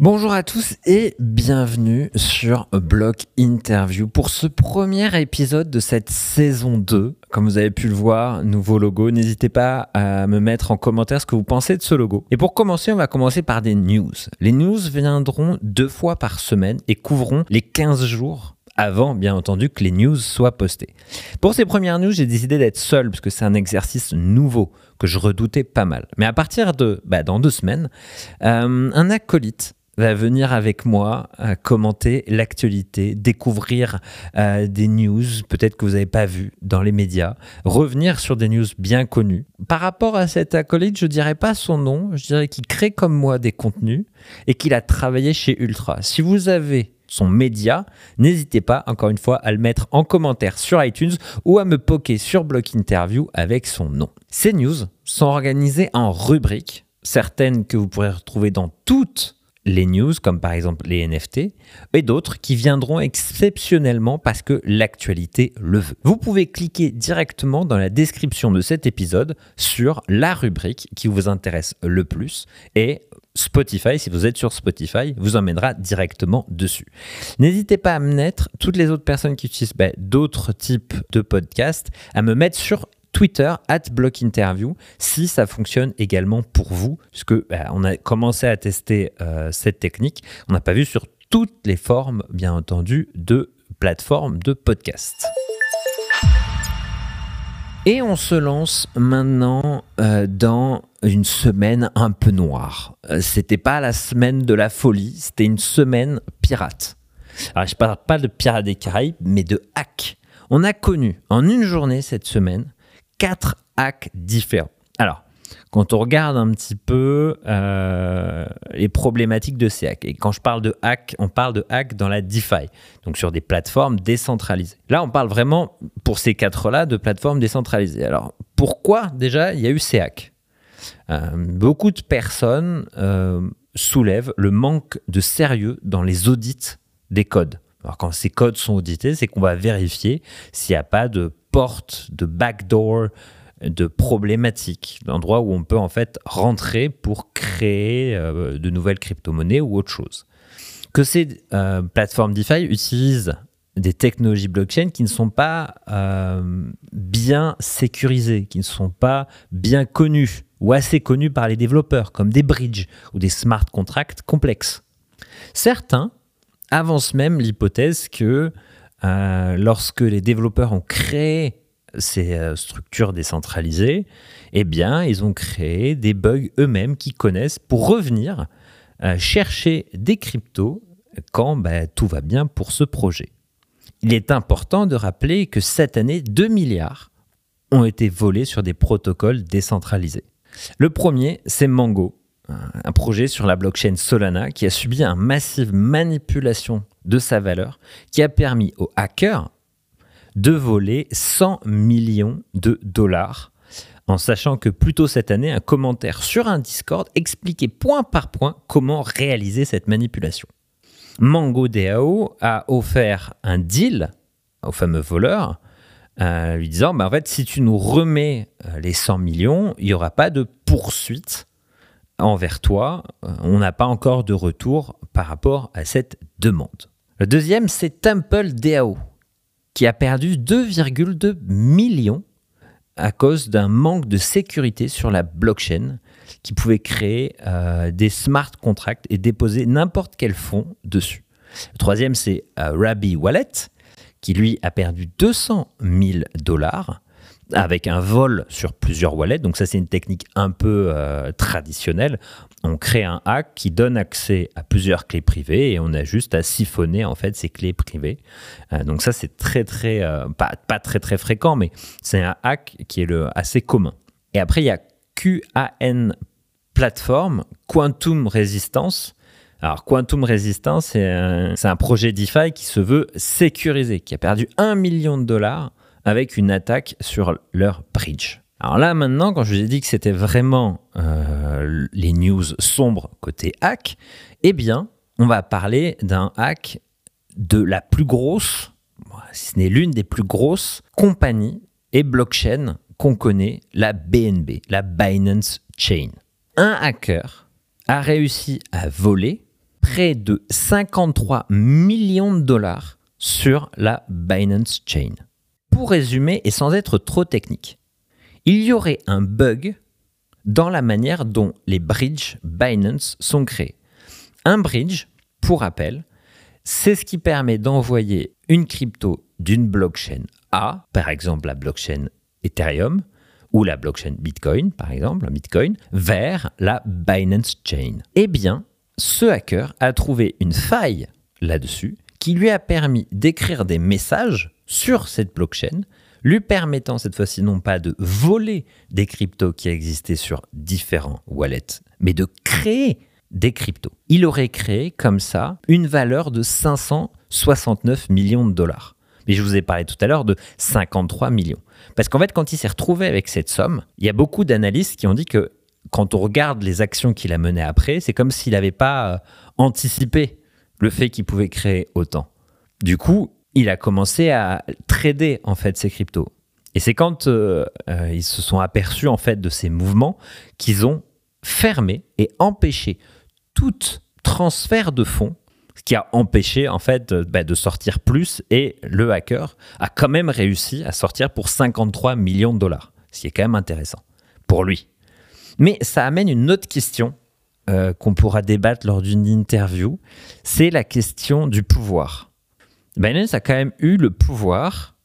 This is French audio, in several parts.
Bonjour à tous et bienvenue sur Block Interview pour ce premier épisode de cette saison 2. Comme vous avez pu le voir, nouveau logo. N'hésitez pas à me mettre en commentaire ce que vous pensez de ce logo. Et pour commencer, on va commencer par des news. Les news viendront deux fois par semaine et couvriront les 15 jours avant, bien entendu, que les news soient postées. Pour ces premières news, j'ai décidé d'être seul parce que c'est un exercice nouveau que je redoutais pas mal. Mais à partir de, bah, dans deux semaines, euh, un acolyte va venir avec moi euh, commenter l'actualité, découvrir euh, des news peut-être que vous n'avez pas vues dans les médias, revenir sur des news bien connues. Par rapport à cet acolyte, je dirais pas son nom, je dirais qu'il crée comme moi des contenus et qu'il a travaillé chez Ultra. Si vous avez son média, n'hésitez pas encore une fois à le mettre en commentaire sur iTunes ou à me poker sur Block Interview avec son nom. Ces news sont organisées en rubriques, certaines que vous pourrez retrouver dans toutes les news, comme par exemple les NFT, et d'autres qui viendront exceptionnellement parce que l'actualité le veut. Vous pouvez cliquer directement dans la description de cet épisode sur la rubrique qui vous intéresse le plus et Spotify, si vous êtes sur Spotify, vous emmènera directement dessus. N'hésitez pas à me mettre, toutes les autres personnes qui utilisent bah, d'autres types de podcasts, à me mettre sur Twitter, at Interview, si ça fonctionne également pour vous, puisque bah, on a commencé à tester euh, cette technique. On n'a pas vu sur toutes les formes, bien entendu, de plateformes de podcast. Et on se lance maintenant euh, dans une semaine un peu noire. Euh, c'était pas la semaine de la folie, c'était une semaine pirate. Alors je parle pas de pirates des Caraïbes, mais de hack. On a connu en une journée cette semaine quatre hacks différents. Alors, quand on regarde un petit peu euh, les problématiques de ces hacks, et quand je parle de hack, on parle de hack dans la DeFi, donc sur des plateformes décentralisées. Là, on parle vraiment, pour ces quatre-là, de plateformes décentralisées. Alors, pourquoi déjà il y a eu ces hacks euh, Beaucoup de personnes euh, soulèvent le manque de sérieux dans les audits des codes. Alors quand ces codes sont audités, c'est qu'on va vérifier s'il n'y a pas de porte, de backdoor, de problématiques, d'endroits où on peut en fait rentrer pour créer euh, de nouvelles crypto-monnaies ou autre chose. Que ces euh, plateformes DeFi utilisent des technologies blockchain qui ne sont pas euh, bien sécurisées, qui ne sont pas bien connues ou assez connues par les développeurs, comme des bridges ou des smart contracts complexes. Certains avancent même l'hypothèse que lorsque les développeurs ont créé ces euh, structures décentralisées, eh bien, ils ont créé des bugs eux-mêmes qu'ils connaissent pour revenir euh, chercher des cryptos quand bah, tout va bien pour ce projet. Il est important de rappeler que cette année, 2 milliards ont été volés sur des protocoles décentralisés. Le premier, c'est Mango, un projet sur la blockchain Solana qui a subi une massive manipulation de sa valeur qui a permis aux hackers de voler 100 millions de dollars en sachant que plus tôt cette année, un commentaire sur un Discord expliquait point par point comment réaliser cette manipulation. Mango DAO a offert un deal au fameux voleur, euh, lui disant bah, en fait, si tu nous remets euh, les 100 millions, il n'y aura pas de poursuite envers toi. Euh, on n'a pas encore de retour par rapport à cette demande. Le deuxième, c'est Temple DAO qui a perdu 2,2 millions à cause d'un manque de sécurité sur la blockchain qui pouvait créer euh, des smart contracts et déposer n'importe quel fonds dessus. Le troisième, c'est euh, Rabi Wallet, qui lui a perdu 200 000 dollars avec un vol sur plusieurs wallets. Donc ça, c'est une technique un peu euh, traditionnelle. On crée un hack qui donne accès à plusieurs clés privées et on a juste à siphonner en fait ces clés privées. Euh, donc ça, c'est très très euh, pas, très très fréquent, mais c'est un hack qui est assez commun. Et après, il y a QAN Platform, Quantum Resistance. Alors, Quantum Resistance, c'est un, un, projet DeFi qui se veut sécurisé, qui a perdu un million de dollars avec une attaque sur leur bridge. Alors là maintenant, quand je vous ai dit que c'était vraiment euh, les news sombres côté hack, eh bien, on va parler d'un hack de la plus grosse, si ce n'est l'une des plus grosses compagnies et blockchain qu'on connaît, la BNB, la Binance Chain. Un hacker a réussi à voler près de 53 millions de dollars sur la Binance Chain. Pour résumer et sans être trop technique, il y aurait un bug dans la manière dont les bridges Binance sont créés. Un bridge, pour rappel, c'est ce qui permet d'envoyer une crypto d'une blockchain A, par exemple la blockchain Ethereum, ou la blockchain Bitcoin, par exemple, Bitcoin, vers la Binance Chain. Eh bien, ce hacker a trouvé une faille là-dessus qui lui a permis d'écrire des messages sur cette blockchain, lui permettant cette fois-ci non pas de voler des cryptos qui existaient sur différents wallets, mais de créer des cryptos. Il aurait créé comme ça une valeur de 569 millions de dollars. Mais je vous ai parlé tout à l'heure de 53 millions. Parce qu'en fait, quand il s'est retrouvé avec cette somme, il y a beaucoup d'analystes qui ont dit que quand on regarde les actions qu'il a menées après, c'est comme s'il n'avait pas euh, anticipé le fait qu'il pouvait créer autant. Du coup, il a commencé à trader en fait ces cryptos. Et c'est quand euh, euh, ils se sont aperçus en fait de ces mouvements qu'ils ont fermé et empêché tout transfert de fonds, ce qui a empêché en fait bah, de sortir plus et le hacker a quand même réussi à sortir pour 53 millions de dollars, ce qui est quand même intéressant pour lui. Mais ça amène une autre question euh, qu'on pourra débattre lors d'une interview, c'est la question du pouvoir. Binance a quand même eu le pouvoir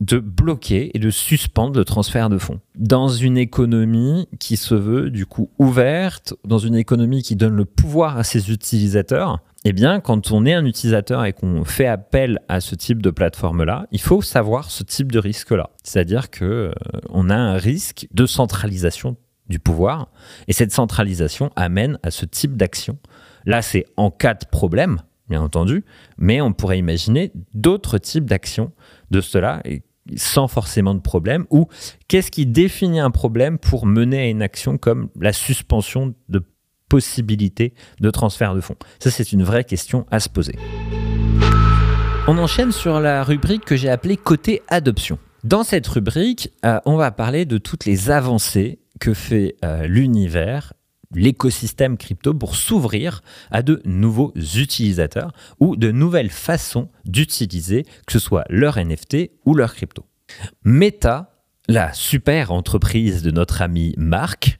de bloquer et de suspendre le transfert de fonds. Dans une économie qui se veut du coup ouverte, dans une économie qui donne le pouvoir à ses utilisateurs, eh bien, quand on est un utilisateur et qu'on fait appel à ce type de plateforme-là, il faut savoir ce type de risque-là. C'est-à-dire que euh, on a un risque de centralisation du pouvoir, et cette centralisation amène à ce type d'action. Là, c'est en cas de problème, bien entendu, mais on pourrait imaginer d'autres types d'actions de cela sans forcément de problème Ou qu'est-ce qui définit un problème pour mener à une action comme la suspension de possibilité de transfert de fonds? Ça, c'est une vraie question à se poser. On enchaîne sur la rubrique que j'ai appelée côté adoption. Dans cette rubrique, euh, on va parler de toutes les avancées que fait euh, l'univers l'écosystème crypto pour s'ouvrir à de nouveaux utilisateurs ou de nouvelles façons d'utiliser, que ce soit leur NFT ou leur crypto. Meta, la super entreprise de notre ami Marc,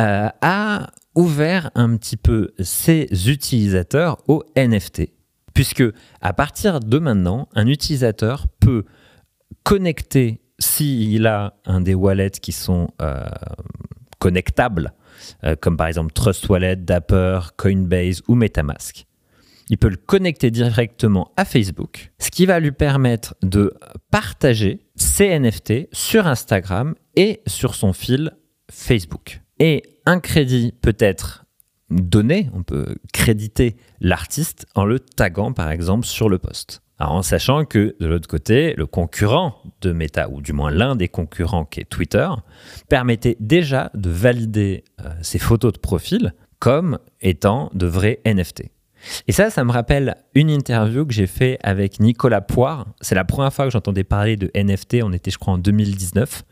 euh, a ouvert un petit peu ses utilisateurs aux NFT. Puisque à partir de maintenant, un utilisateur peut connecter, s'il a un des wallets qui sont euh, connectables euh, comme par exemple Trust Wallet, Dapper, Coinbase ou Metamask. Il peut le connecter directement à Facebook, ce qui va lui permettre de partager ses NFT sur Instagram et sur son fil Facebook. Et un crédit peut être donné, on peut créditer l'artiste en le taguant par exemple sur le post en sachant que de l'autre côté, le concurrent de Meta, ou du moins l'un des concurrents qui est Twitter, permettait déjà de valider euh, ces photos de profil comme étant de vrais NFT. Et ça, ça me rappelle une interview que j'ai fait avec Nicolas Poire. C'est la première fois que j'entendais parler de NFT. On était, je crois, en 2019.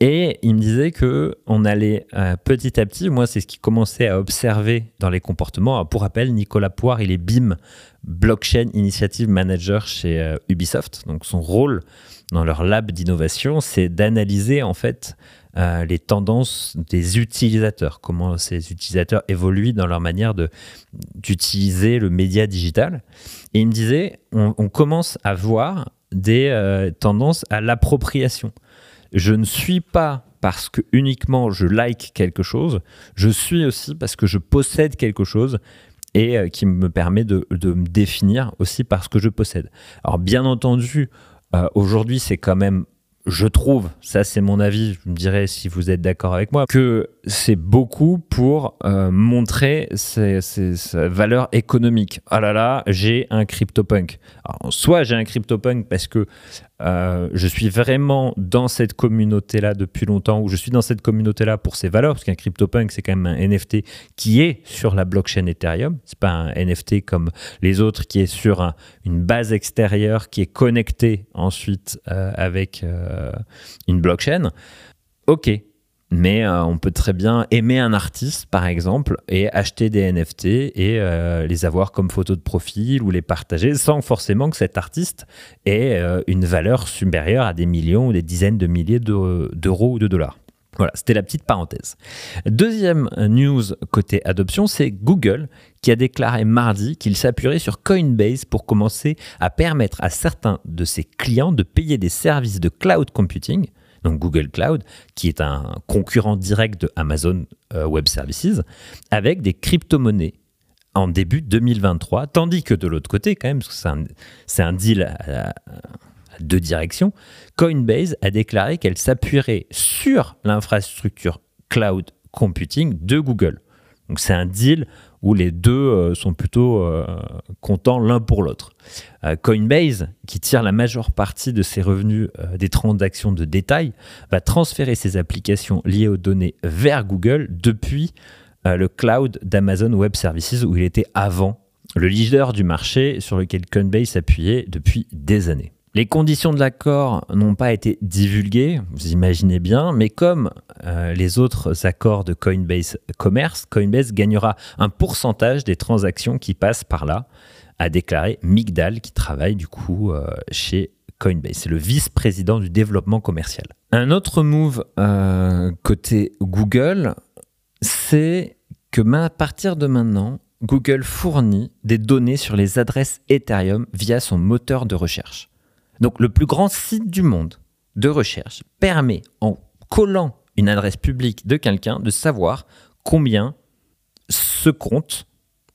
Et il me disait que on allait euh, petit à petit, moi c'est ce qui commençait à observer dans les comportements. pour rappel, Nicolas Poire, il est BIM, Blockchain Initiative Manager chez euh, Ubisoft. Donc son rôle dans leur lab d'innovation, c'est d'analyser en fait euh, les tendances des utilisateurs, comment ces utilisateurs évoluent dans leur manière d'utiliser le média digital. Et il me disait, on, on commence à voir des tendances à l'appropriation. Je ne suis pas parce que uniquement je like quelque chose, je suis aussi parce que je possède quelque chose et euh, qui me permet de, me définir aussi parce que je possède. Alors bien entendu, euh, aujourd'hui c'est quand même je trouve, ça c'est mon avis, je me dirais si vous êtes d'accord avec moi, que c'est beaucoup pour euh, montrer ses, valeurs économiques. Ah là là, j'ai un CryptoPunk. Alors, soit j'ai un CryptoPunk parce que euh, je suis vraiment dans cette communauté-là depuis longtemps, ou je suis dans cette communauté-là pour ses valeurs, parce qu'un CryptoPunk, c'est quand même un NFT qui est sur la blockchain Ethereum. C'est pas un NFT comme les autres qui est sur une base extérieure qui est connectée ensuite euh, avec une blockchain. Ok, Mais euh, on peut très bien aimer un artiste, par exemple, et acheter des NFT et euh, les avoir comme photo de profil ou les partager sans forcément que cet artiste ait euh, une valeur supérieure à des millions ou des dizaines de milliers d'euros ou de dollars. Voilà, c'était la petite parenthèse. Deuxième news côté adoption, c'est Google qui a déclaré mardi qu'il s'appuierait sur Coinbase pour commencer à permettre à certains de ses clients de payer des services de cloud computing donc Google Cloud, qui est un concurrent direct de Amazon euh, Web Services, avec des crypto-monnaies en début 2023, tandis que de l'autre côté, quand même, parce que c'est un, deal à, deux directions, Coinbase a déclaré qu'elle s'appuierait sur l'infrastructure cloud computing de Google. Donc c'est un deal où les deux euh, sont plutôt euh, contents l'un pour l'autre. Euh, Coinbase, qui tire la majeure partie de ses revenus des transactions de détail, va transférer ses applications liées aux données vers Google depuis le cloud d'Amazon Web Services où il était avant le leader du marché sur lequel Coinbase s'appuyait depuis des années. Les conditions de l'accord n'ont pas été divulguées, vous imaginez bien, mais comme euh, les autres accords de Coinbase Commerce, Coinbase gagnera un pourcentage des transactions qui passent par là, a déclaré Migdal, qui travaille du coup euh, chez Coinbase. C'est le vice-président du développement commercial. Un autre move euh, côté Google, c'est que à partir de maintenant, Google fournit des données sur les adresses Ethereum via son moteur de recherche. Donc le plus grand site du monde de recherche permet, en collant une adresse publique de quelqu'un, de savoir combien ce compte,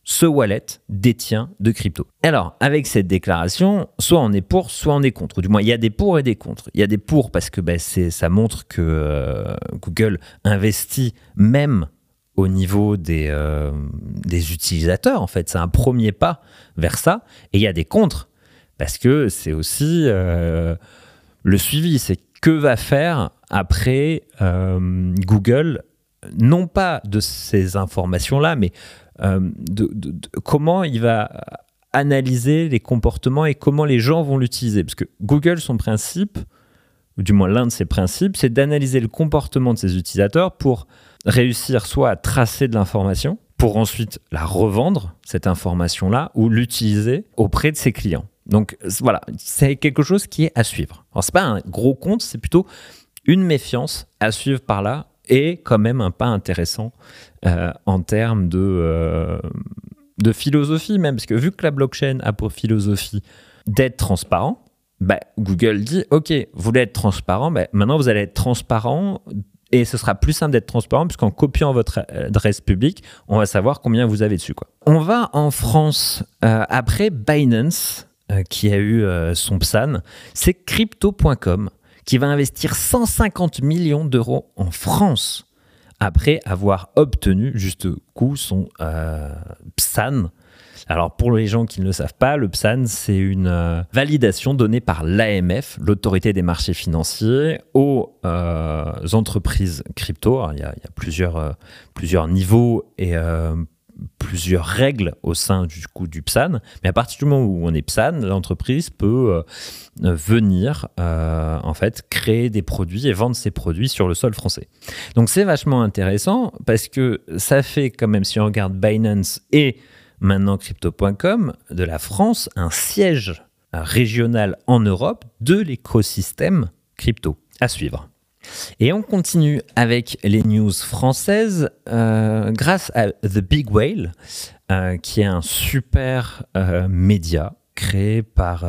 ce wallet détient de crypto. Alors, avec cette déclaration, soit on est pour, soit on est contre. Du moins, il y a des pour et des contre. Il y a des pour parce que ben, ça montre que euh, Google investit même au niveau euh, des utilisateurs, en fait. C'est un premier pas vers ça. Et il y a des contre parce que c'est aussi euh, le suivi, c'est que va faire après euh, Google, non pas de ces informations-là, mais euh, de, comment il va analyser les comportements et comment les gens vont l'utiliser. Parce que Google, son principe, ou du moins l'un de ses principes, c'est d'analyser le comportement de ses utilisateurs pour réussir soit à tracer de l'information, pour ensuite la revendre, cette information-là, ou l'utiliser auprès de ses clients. Donc voilà, c'est quelque chose qui est à suivre. Alors c'est pas un gros compte, c'est plutôt une méfiance à suivre par là et quand même un pas intéressant euh, en termes de, euh, de philosophie même, parce que vu que la blockchain a pour philosophie d'être transparent, bah, Google dit, OK, vous voulez être transparent, bah, maintenant vous allez être transparent et ce sera plus simple d'être transparent puisqu'en copiant votre adresse publique, on va savoir combien vous avez dessus. Quoi. On va en France euh, après Binance qui a eu euh, son PSAN, c'est crypto.com qui va investir 150 millions d'euros en France après avoir obtenu juste coup son euh, PSAN. Alors pour les gens qui ne le savent pas, le PSAN, c'est une validation donnée par l'AMF, l'autorité des marchés financiers, aux entreprises crypto. il, y a, plusieurs, plusieurs niveaux et plusieurs règles au sein du coup du PSAN, mais à partir du moment où on est PSAN, l'entreprise peut euh, venir euh, en fait créer des produits et vendre ses produits sur le sol français. Donc c'est vachement intéressant parce que ça fait quand même si on regarde Binance et maintenant crypto.com de la France un siège régional en Europe de l'écosystème crypto à suivre. Et on continue avec les news françaises euh, grâce à The Big Whale, euh, qui est un super euh, média créé par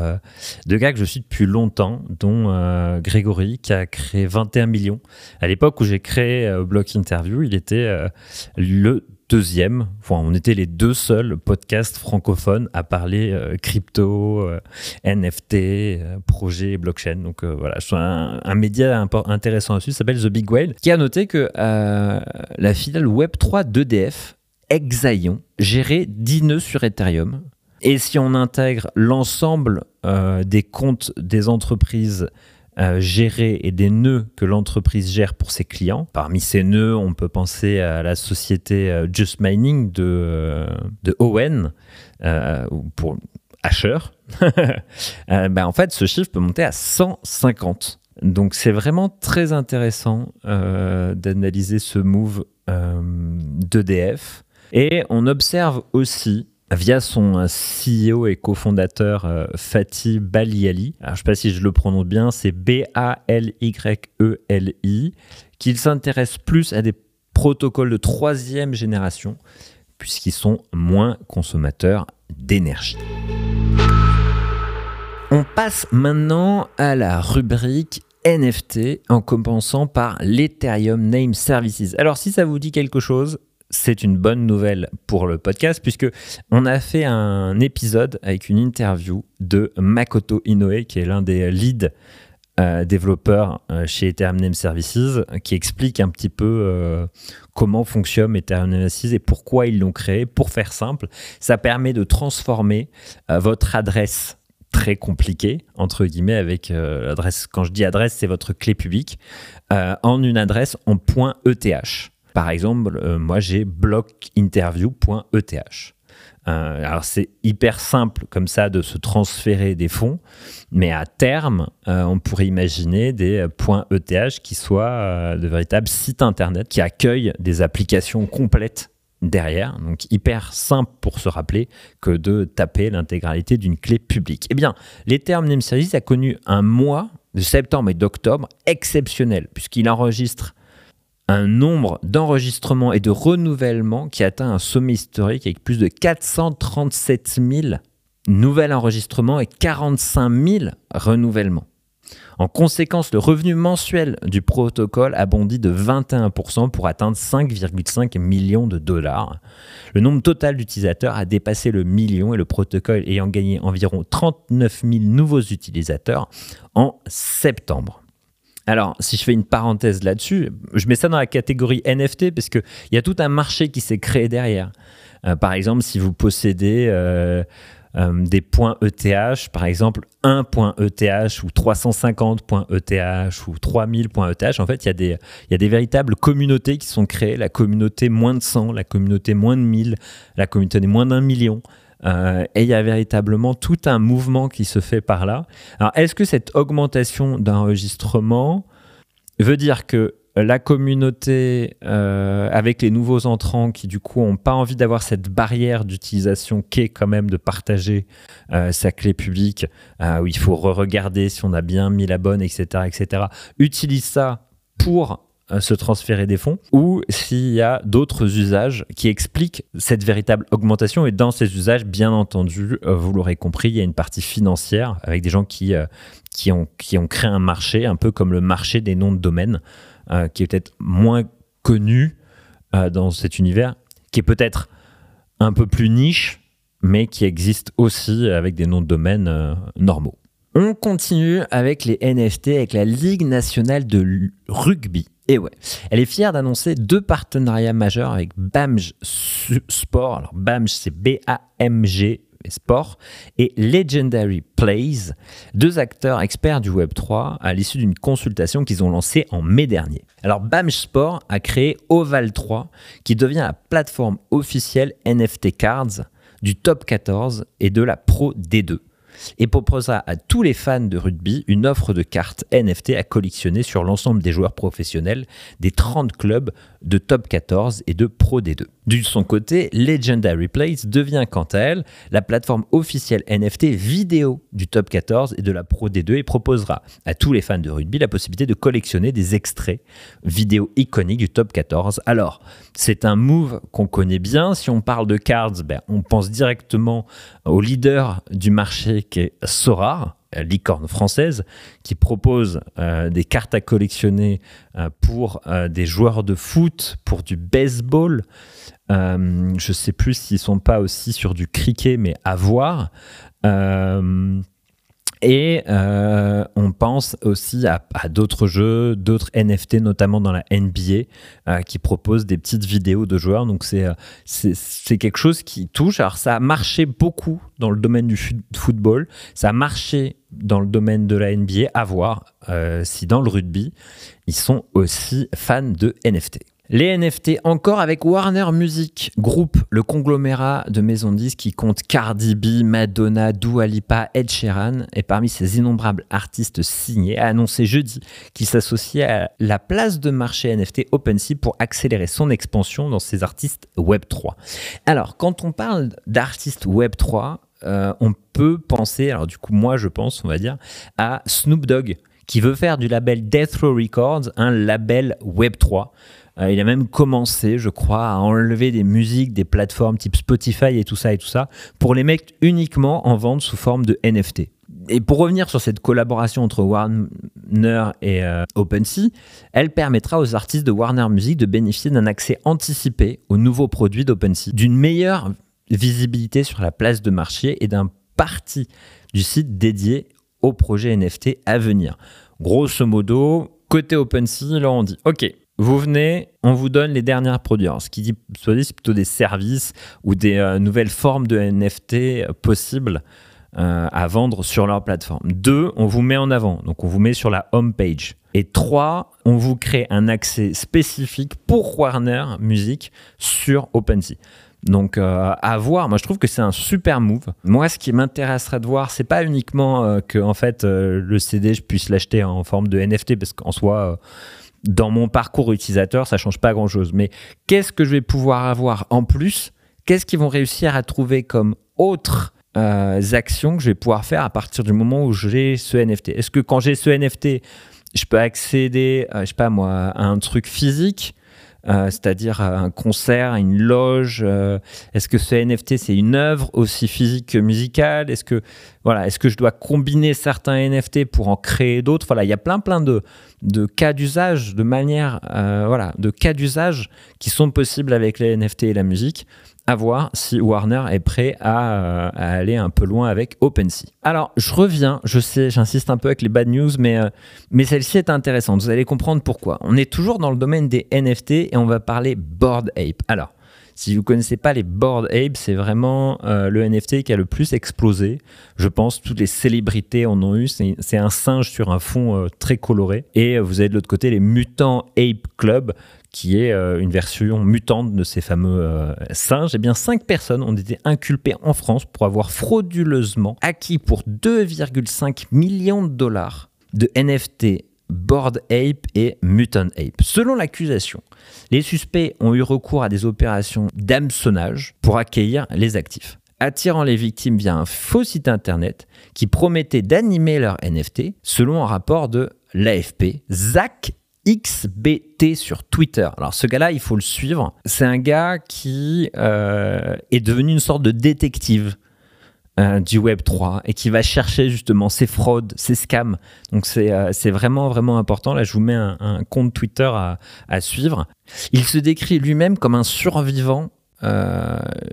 deux gars que je suis depuis longtemps, dont Grégory, qui a créé 21 millions. À l'époque où j'ai créé Block Interview, il était le deuxième, enfin, on était les deux seuls podcasts francophones à parler euh, crypto, euh, NFT, euh, projet blockchain. Donc voilà, je un, un média intéressant aussi, s'appelle The Big Whale, qui a noté que la filiale Web3 d'EDF, Exaion, gérait 10 nœuds sur Ethereum. Et si on intègre l'ensemble des comptes des entreprises euh, gérer et des nœuds que l'entreprise gère pour ses clients. Parmi ces nœuds, on peut penser à la société euh, Just Mining de, euh, de Owen, pour Asher. ben, en fait, ce chiffre peut monter à 150 Donc c'est vraiment très intéressant d'analyser ce move d'EDF. Et on observe aussi via son euh, CEO et cofondateur euh, Fatih Baliali, alors je ne sais pas si je le prononce bien, c'est B-A-L-Y-E-L-I, qu'il s'intéresse plus à des protocoles de troisième génération, puisqu'ils sont moins consommateurs d'énergie. On passe maintenant à la rubrique NFT en commençant par l'Ethereum Name Services. Alors si ça vous dit quelque chose, c'est une bonne nouvelle pour le podcast puisque on a fait un épisode avec une interview de Makoto Inoue qui est l'un des leads euh, développeurs euh, chez Ethereum Name Services qui explique un petit peu euh, comment fonctionne Ethereum Name Services et pourquoi ils l'ont créé. Pour faire simple, ça permet de transformer votre adresse très compliquée, entre guillemets, avec l'adresse, quand je dis adresse, c'est votre clé publique, en une adresse en .eth. Par exemple, euh, moi j'ai blockinterview.eth. Euh, alors c'est hyper simple comme ça de se transférer des fonds, mais à terme, euh, on pourrait imaginer des points ETH qui soient de véritables sites internet qui accueillent des applications complètes derrière. Donc hyper simple pour se rappeler que de taper l'intégralité d'une clé publique. Eh bien, l'Ethereum Name Service a connu un mois de septembre et d'octobre exceptionnel puisqu'il enregistre un nombre d'enregistrements et de renouvellements qui atteint un sommet historique avec plus de 437 000 nouveaux enregistrements et 45 000 renouvellements. En conséquence, le revenu mensuel du protocole a bondi de 21% pour atteindre 5,5 millions de dollars. Le nombre total d'utilisateurs a dépassé le million et le protocole ayant gagné environ 39 000 nouveaux utilisateurs en septembre. Alors, si je fais une parenthèse là-dessus, je mets ça dans la catégorie NFT parce qu'il y a tout un marché qui s'est créé derrière. Euh, par exemple, si vous possédez euh, euh, des points ETH, par exemple 1 point ETH ou 350 points ETH ou 3000 points ETH, en fait, il y, a des, y a des véritables communautés qui sont créées, la communauté moins de 100, la communauté moins de 1000, la communauté moins d'un million. Euh, et il y a véritablement tout un mouvement qui se fait par là. Alors, est-ce que cette augmentation d'enregistrement veut dire que la communauté, euh, avec les nouveaux entrants qui du coup n'ont pas envie d'avoir cette barrière d'utilisation qu'est quand même de partager euh, sa clé publique, où il faut re-regarder si on a bien mis la bonne, etc., etc., utilise ça pour se transférer des fonds ou s'il y a d'autres usages qui expliquent cette véritable augmentation. Et dans ces usages, bien entendu, euh, vous l'aurez compris, il y a une partie financière avec des gens qui, euh, qui, ont, qui ont créé un marché, un peu comme le marché des noms de domaine, euh, qui est peut-être moins connu dans cet univers, qui est peut-être un peu plus niche, mais qui existe aussi avec des noms de domaine normaux. On continue avec les NFT, avec la Ligue nationale de rugby et ouais, elle est fière d'annoncer deux partenariats majeurs avec BAMG Sport. Alors BAMG, c'est B-A-M-G Sport et Legendary Plays, deux acteurs experts du Web3 à l'issue d'une consultation qu'ils ont lancée en mai dernier. Alors BAMG Sport a créé Oval 3 qui devient la plateforme officielle NFT Cards du top 14 et de la Pro D2 et proposera à tous les fans de rugby une offre de cartes NFT à collectionner sur l'ensemble des joueurs professionnels des 30 clubs de top 14 et de Pro D2. De son côté, Legendary Place devient quant à elle la plateforme officielle NFT vidéo du top 14 et de la Pro D2 et proposera à tous les fans de rugby la possibilité de collectionner des extraits vidéo iconiques du top 14. Alors, c'est un move qu'on connaît bien. Si on parle de cards, ben, on pense directement au leader du marché qui est Sora, licorne française, qui propose euh, des cartes à collectionner euh, pour euh, des joueurs de foot, pour du baseball. Je ne sais plus s'ils sont pas aussi sur du cricket, mais à voir. Et euh, on pense aussi à, d'autres jeux, d'autres NFT, notamment dans la NBA, euh, qui proposent des petites vidéos de joueurs. Donc euh, c'est, c'est, quelque chose qui touche. Alors ça a marché beaucoup dans le domaine du football, ça a marché dans le domaine de la NBA, à voir si dans le rugby, ils sont aussi fans de NFT. Les NFT encore avec Warner Music Group, le conglomérat de maisons de disques qui compte Cardi B, Madonna, Dua Lipa, Ed Sheeran et parmi ces innombrables artistes signés a annoncé jeudi qu'il s'associait à la place de marché NFT OpenSea pour accélérer son expansion dans ses artistes Web3. Alors quand on parle d'artistes Web3, euh, on peut penser, alors du coup moi je pense on va dire, à Snoop Dogg qui veut faire du label Death Row Records un label Web3. Euh, il a même commencé, je crois, à enlever des musiques des plateformes type Spotify et tout ça et tout ça pour les mettre uniquement en vente sous forme de NFT. Et pour revenir sur cette collaboration entre Warner et euh, OpenSea, elle permettra aux artistes de Warner Music de bénéficier d'un accès anticipé aux nouveaux produits d'OpenSea, d'une meilleure visibilité sur la place de marché et d'un parti du site dédié aux NFT à venir. Grosso modo, côté OpenSea, là on dit OK, vous venez, on vous donne les dernières produits. ce qui dit, soit dit, c'est plutôt des services ou des euh, nouvelles formes de NFT euh, possibles euh, à vendre sur leur plateforme. Deux, on vous met en avant, donc on vous met sur la home page. Et trois, on vous crée un accès spécifique pour Warner Music sur OpenSea. Donc à voir, moi je trouve que c'est un super move. Moi ce qui m'intéresserait de voir, c'est pas uniquement que en fait le CD je puisse l'acheter en forme de NFT parce qu'en soi dans mon parcours utilisateur, ça change pas grand-chose. Mais qu'est-ce que je vais pouvoir avoir en plus? Qu'est-ce qu'ils vont réussir à trouver comme autres euh, actions que je vais pouvoir faire à partir du moment où j'ai ce NFT Est-ce que quand j'ai ce NFT, je peux accéder, je sais pas moi, à un truc physique? Euh, c'est-à-dire un concert, une loge. Euh, est-ce que ce NFT c'est une œuvre aussi physique que musicale? Est-ce que voilà, est-ce que je dois combiner certains NFT pour en créer d'autres? Voilà, il y a plein plein de, de cas d'usage, de manière, euh, voilà, de cas d'usage qui sont possibles avec les NFT et la musique à voir si Warner est prêt à, aller un peu loin avec OpenSea. Alors, je reviens, je sais, j'insiste un peu avec les bad news, mais, euh, mais celle-ci est intéressante. Vous allez comprendre pourquoi. On est toujours dans le domaine des NFT et on va parler Board Ape. Alors, si vous ne connaissez pas les Board Ape, c'est vraiment euh, le NFT qui a le plus explosé. Je pense toutes les célébrités en ont eu. C'est un singe sur un fond euh, très coloré. Et vous avez de l'autre côté les Mutants Ape Club qui est euh, une version mutante de ces fameux euh, singes, eh bien cinq personnes ont été inculpées en France pour avoir frauduleusement acquis pour 2,5 millions de dollars de NFT Board Ape et Mutant Ape. Selon l'accusation, les suspects ont eu recours à des opérations d'hameçonnage pour accueillir les actifs attirant les victimes via un faux site internet qui promettait d'animer leur NFT selon un rapport de l'AFP. Zach XBT sur Twitter. Alors ce gars-là, il faut le suivre. C'est un gars qui euh, est devenu une sorte de détective euh, du Web 3 et qui va chercher justement ces fraudes, ces scams. Donc c'est euh, vraiment vraiment important. Là, je vous mets un, compte Twitter à, à, suivre. Il se décrit lui-même comme un survivant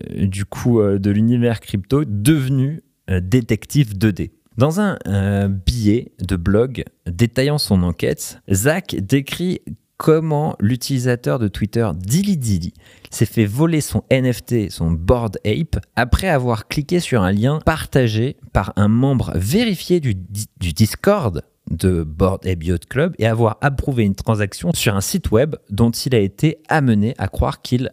du coup de l'univers crypto devenu détective 2D. Dans un euh, billet de blog détaillant son enquête, Zach décrit comment l'utilisateur de Twitter Dilly Dilly s'est fait voler son NFT, son Board Ape, après avoir cliqué sur un lien partagé par un membre vérifié du, Discord de Board Ape Yacht Club et avoir approuvé une transaction sur un site web dont il a été amené à croire qu'il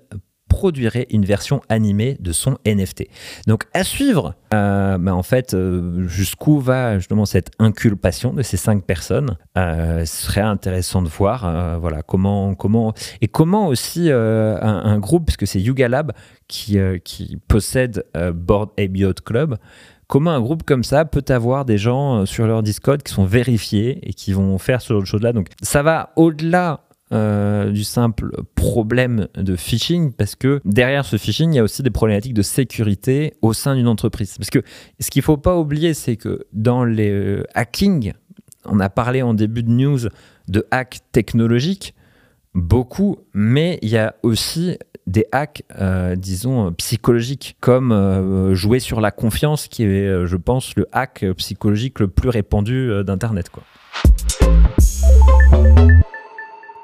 produirait une version animée de son NFT. Donc à suivre, euh, bah, en fait, euh, jusqu'où va justement cette inculpation de ces cinq personnes. Euh, ce serait intéressant de voir, voilà, comment, comment et comment aussi un, groupe, puisque c'est Yuga Lab qui, qui possède Board Ape Club. Comment un groupe comme ça peut avoir des gens sur leur Discord qui sont vérifiés et qui vont faire ce genre de choses-là. Donc ça va au-delà euh, du simple problème de phishing parce que derrière ce phishing, il y a aussi des problématiques de sécurité au sein d'une entreprise. Parce que ce qu'il ne faut pas oublier, c'est que dans les euh, hacking, on a parlé en début de news de hacks technologiques, beaucoup, mais il y a aussi des hacks, euh, disons, psychologiques, comme jouer sur la confiance, qui est, je pense, le hack psychologique le plus répandu d'Internet. quoi.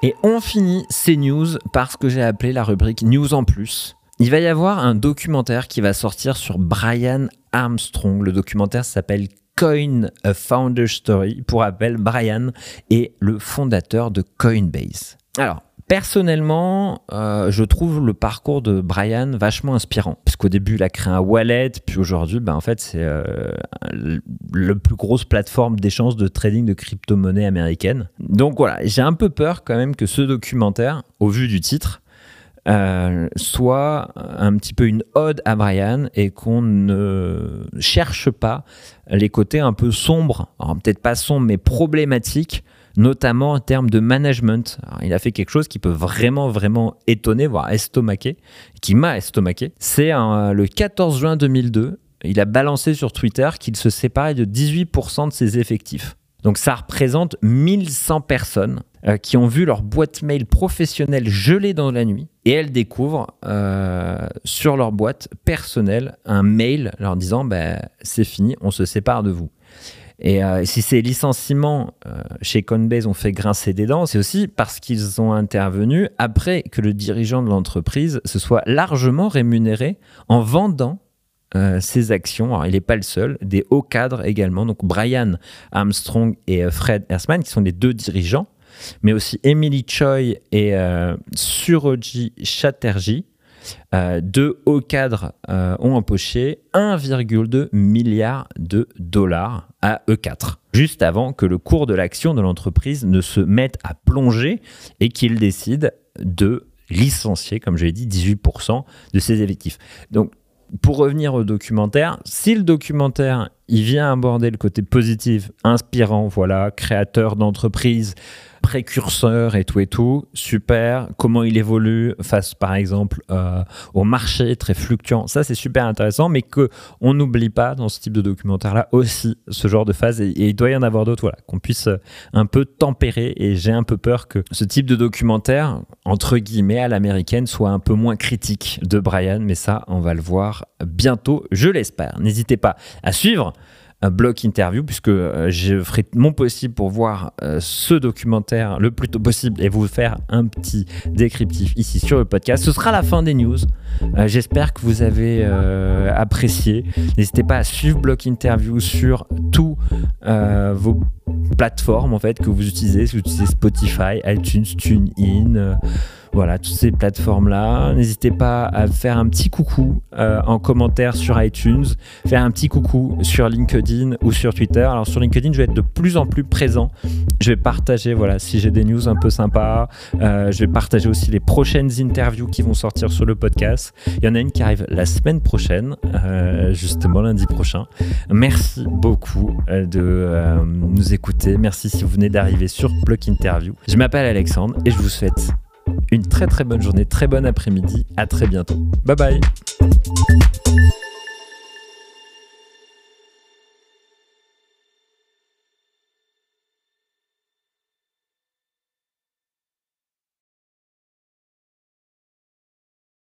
Et on finit ces news par ce que j'ai appelé la rubrique News en plus. Il va y avoir un documentaire qui va sortir sur Brian Armstrong. Le documentaire s'appelle Coin a Founder Story. Pour rappel, Brian est le fondateur de Coinbase. Alors, Personnellement, euh, je trouve le parcours de Brian vachement inspirant. Parce qu'au début, il a créé un wallet, puis aujourd'hui, ben, en fait, c'est euh, le plus grosse plateforme d'échange de trading de crypto-monnaie américaine. Donc voilà, j'ai un peu peur quand même que ce documentaire, au vu du titre, euh, soit un petit peu une ode à Brian et qu'on ne cherche pas les côtés un peu sombres, peut-être pas sombres, mais problématiques notamment en termes de management. il a fait quelque chose qui peut vraiment, vraiment étonner, voire estomaquer, qui m'a estomaqué. C'est le 14 juin 2002, il a balancé sur Twitter qu'il se séparait de 18% de ses effectifs. Donc ça représente 1100 personnes euh, qui ont vu leur boîte mail professionnelle gelée dans la nuit et elles découvrent euh, sur leur boîte personnelle un mail leur disant ben, c'est fini, on se sépare de vous. Et euh, si ces licenciements euh, chez Coinbase ont fait grincer des dents, c'est aussi parce qu'ils ont intervenu après que le dirigeant de l'entreprise se soit largement rémunéré en vendant euh, ses actions. Alors, il n'est pas le seul, des hauts cadres également. Donc, Brian Armstrong et Fred Ersman, qui sont les deux dirigeants, mais aussi Emily Choi et Suroji Chatterjee, deux hauts cadres ont empoché 1,2 milliard de dollars à E4, juste avant que le cours de l'action de l'entreprise ne se mette à plonger et qu'ils décident de licencier, comme je l'ai dit, 18% de ses effectifs. Donc, pour revenir au documentaire, si le documentaire il vient aborder le côté positif, inspirant, voilà, créateur d'entreprise, précurseur et tout et tout, super. Comment il évolue face, par exemple, euh, au marché très fluctuant, ça c'est super intéressant, mais que on n'oublie pas dans ce type de documentaire-là aussi ce genre de phase, et, il doit y en avoir d'autres, voilà, qu'on puisse euh, un peu tempérer. Et j'ai un peu peur que ce type de documentaire, entre guillemets, à l'américaine, soit un peu moins critique de Brian, mais ça, on va le voir bientôt, je l'espère. N'hésitez pas à suivre bloc interview, puisque euh, je ferai mon possible pour voir euh, ce documentaire le plus tôt possible et vous faire un petit décryptif ici sur le podcast. Ce sera la fin des news. Euh, j'espère que vous avez apprécié. N'hésitez pas à suivre bloc interview sur tous vos plateformes en fait que vous utilisez. Si vous utilisez Spotify, iTunes, TuneIn voilà, toutes ces plateformes-là. N'hésitez pas à faire un petit coucou euh, en commentaire sur iTunes, faire un petit coucou sur LinkedIn ou sur Twitter. Alors sur LinkedIn, je vais être de plus en plus présent. Je vais partager, voilà, si j'ai des news un peu sympas. Euh, je vais partager aussi les prochaines interviews qui vont sortir sur le podcast. Il y en a une qui arrive la semaine prochaine, euh, justement lundi prochain. Merci beaucoup de nous écouter. Merci si vous venez d'arriver sur Block Interview. Je m'appelle Alexandre et je vous souhaite une très très bonne journée, très bon après-midi. À très bientôt. Bye bye.